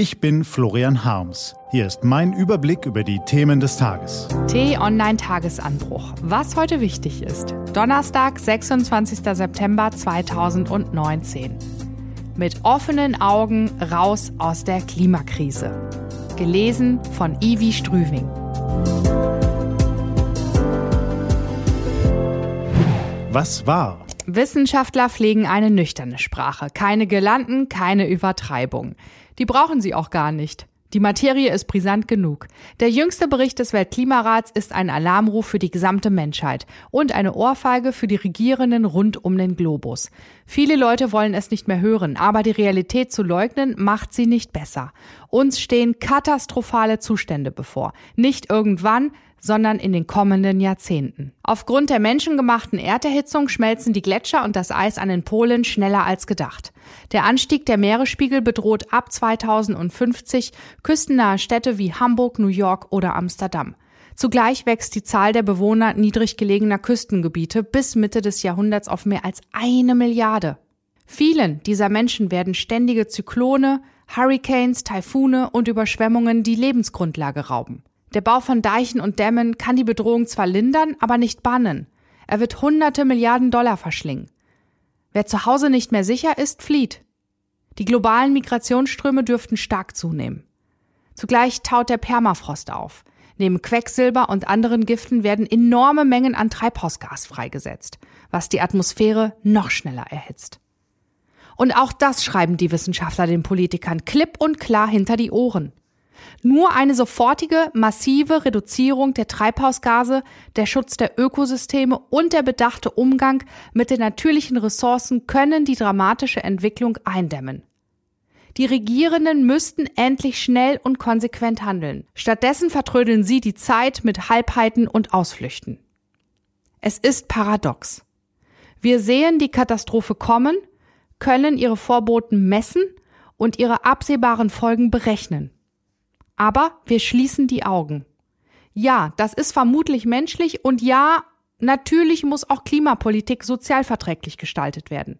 Ich bin Florian Harms. Hier ist mein Überblick über die Themen des Tages. T-Online-Tagesanbruch. Was heute wichtig ist. Donnerstag, 26. September 2019. Mit offenen Augen raus aus der Klimakrise. Gelesen von Ivi Strüving. Was war? Wissenschaftler pflegen eine nüchterne Sprache. Keine Gelanden, keine Übertreibung. Die brauchen sie auch gar nicht. Die Materie ist brisant genug. Der jüngste Bericht des Weltklimarats ist ein Alarmruf für die gesamte Menschheit und eine Ohrfeige für die Regierenden rund um den Globus. Viele Leute wollen es nicht mehr hören, aber die Realität zu leugnen macht sie nicht besser. Uns stehen katastrophale Zustände bevor. Nicht irgendwann, sondern in den kommenden Jahrzehnten. Aufgrund der menschengemachten Erderhitzung schmelzen die Gletscher und das Eis an den Polen schneller als gedacht. Der Anstieg der Meeresspiegel bedroht ab 2050 küstennahe Städte wie Hamburg, New York oder Amsterdam. Zugleich wächst die Zahl der Bewohner niedrig gelegener Küstengebiete bis Mitte des Jahrhunderts auf mehr als eine Milliarde. Vielen dieser Menschen werden ständige Zyklone, Hurricanes, Taifune und Überschwemmungen die Lebensgrundlage rauben. Der Bau von Deichen und Dämmen kann die Bedrohung zwar lindern, aber nicht bannen. Er wird hunderte Milliarden Dollar verschlingen. Wer zu Hause nicht mehr sicher ist, flieht. Die globalen Migrationsströme dürften stark zunehmen. Zugleich taut der Permafrost auf. Neben Quecksilber und anderen Giften werden enorme Mengen an Treibhausgas freigesetzt, was die Atmosphäre noch schneller erhitzt. Und auch das schreiben die Wissenschaftler den Politikern klipp und klar hinter die Ohren. Nur eine sofortige, massive Reduzierung der Treibhausgase, der Schutz der Ökosysteme und der bedachte Umgang mit den natürlichen Ressourcen können die dramatische Entwicklung eindämmen. Die Regierenden müssten endlich schnell und konsequent handeln. Stattdessen vertrödeln sie die Zeit mit Halbheiten und Ausflüchten. Es ist paradox. Wir sehen die Katastrophe kommen, können ihre Vorboten messen und ihre absehbaren Folgen berechnen. Aber wir schließen die Augen. Ja, das ist vermutlich menschlich und ja, natürlich muss auch Klimapolitik sozialverträglich gestaltet werden.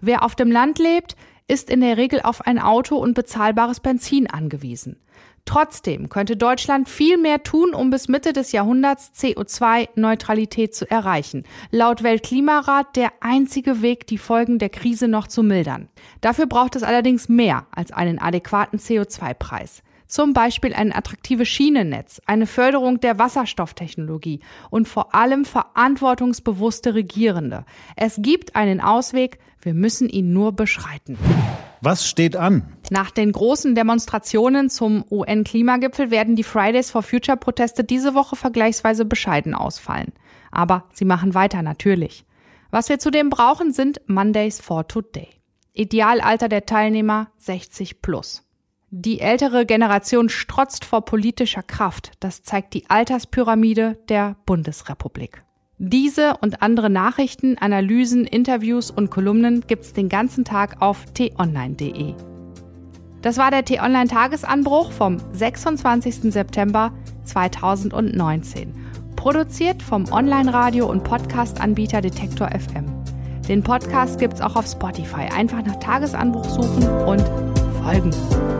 Wer auf dem Land lebt, ist in der Regel auf ein Auto und bezahlbares Benzin angewiesen. Trotzdem könnte Deutschland viel mehr tun, um bis Mitte des Jahrhunderts CO2-Neutralität zu erreichen. Laut Weltklimarat der einzige Weg, die Folgen der Krise noch zu mildern. Dafür braucht es allerdings mehr als einen adäquaten CO2-Preis zum Beispiel ein attraktives Schienennetz, eine Förderung der Wasserstofftechnologie und vor allem verantwortungsbewusste Regierende. Es gibt einen Ausweg, wir müssen ihn nur beschreiten. Was steht an? Nach den großen Demonstrationen zum UN-Klimagipfel werden die Fridays for Future Proteste diese Woche vergleichsweise bescheiden ausfallen. Aber sie machen weiter natürlich. Was wir zudem brauchen, sind Mondays for Today. Idealalter der Teilnehmer 60 plus. Die ältere Generation strotzt vor politischer Kraft. Das zeigt die Alterspyramide der Bundesrepublik. Diese und andere Nachrichten, Analysen, Interviews und Kolumnen gibt's den ganzen Tag auf t-online.de. Das war der T-Online Tagesanbruch vom 26. September 2019. Produziert vom Online-Radio- und Podcast-Anbieter Detektor FM. Den Podcast gibt's auch auf Spotify. Einfach nach Tagesanbruch suchen und folgen.